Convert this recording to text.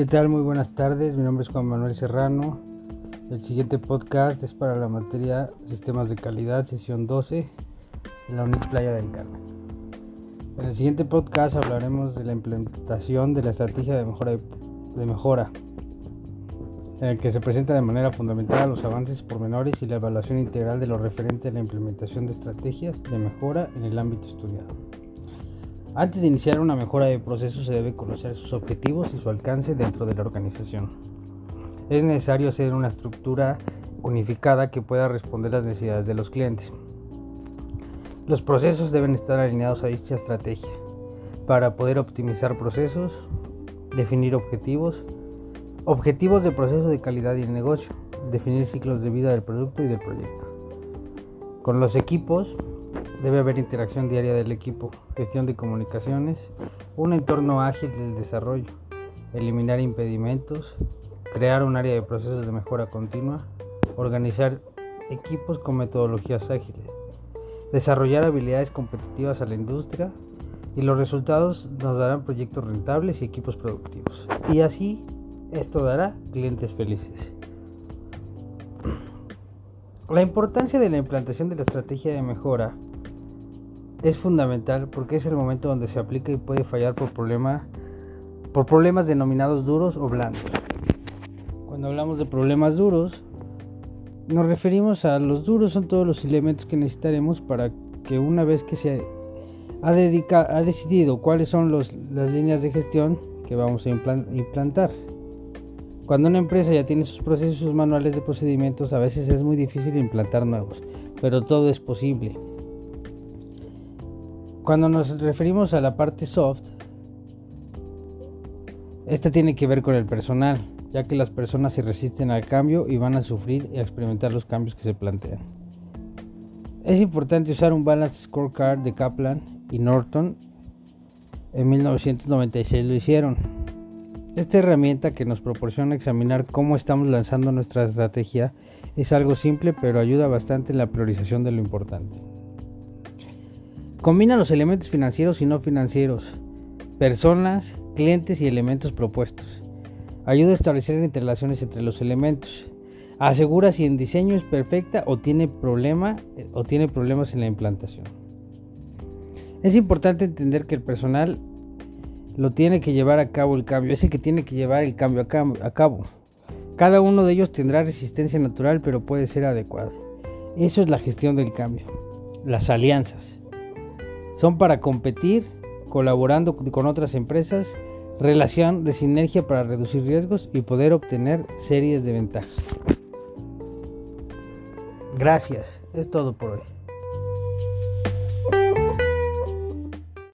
¿Qué tal? Muy buenas tardes. Mi nombre es Juan Manuel Serrano. El siguiente podcast es para la materia Sistemas de Calidad, sesión 12, en la UNIX Playa del Carmen. En el siguiente podcast hablaremos de la implementación de la estrategia de mejora, de mejora en el que se presenta de manera fundamental los avances pormenores y la evaluación integral de lo referente a la implementación de estrategias de mejora en el ámbito estudiado. Antes de iniciar una mejora de procesos se debe conocer sus objetivos y su alcance dentro de la organización. Es necesario hacer una estructura unificada que pueda responder las necesidades de los clientes. Los procesos deben estar alineados a dicha estrategia para poder optimizar procesos, definir objetivos, objetivos de proceso de calidad y de negocio, definir ciclos de vida del producto y del proyecto. Con los equipos Debe haber interacción diaria del equipo, gestión de comunicaciones, un entorno ágil del desarrollo, eliminar impedimentos, crear un área de procesos de mejora continua, organizar equipos con metodologías ágiles, desarrollar habilidades competitivas a la industria y los resultados nos darán proyectos rentables y equipos productivos. Y así esto dará clientes felices. La importancia de la implantación de la estrategia de mejora es fundamental porque es el momento donde se aplica y puede fallar por, problema, por problemas denominados duros o blandos. Cuando hablamos de problemas duros, nos referimos a los duros son todos los elementos que necesitaremos para que una vez que se ha, decidido cuáles son las líneas de gestión que vamos a implantar. Cuando una empresa ya tiene sus procesos, sus manuales de procedimientos, a veces es muy difícil implantar nuevos, pero todo es posible. Cuando nos referimos a la parte soft, esta tiene que ver con el personal, ya que las personas se resisten al cambio y van a sufrir y a experimentar los cambios que se plantean. Es importante usar un Balance Scorecard de Kaplan y Norton. En 1996 lo hicieron. Esta herramienta que nos proporciona examinar cómo estamos lanzando nuestra estrategia es algo simple pero ayuda bastante en la priorización de lo importante. Combina los elementos financieros y no financieros, personas, clientes y elementos propuestos. Ayuda a establecer interrelaciones entre los elementos. Asegura si el diseño es perfecta o tiene, problema, o tiene problemas en la implantación. Es importante entender que el personal lo tiene que llevar a cabo el cambio, es que tiene que llevar el cambio a cabo. Cada uno de ellos tendrá resistencia natural, pero puede ser adecuado. Eso es la gestión del cambio. Las alianzas. Son para competir, colaborando con otras empresas, relación de sinergia para reducir riesgos y poder obtener series de ventajas. Gracias, es todo por hoy.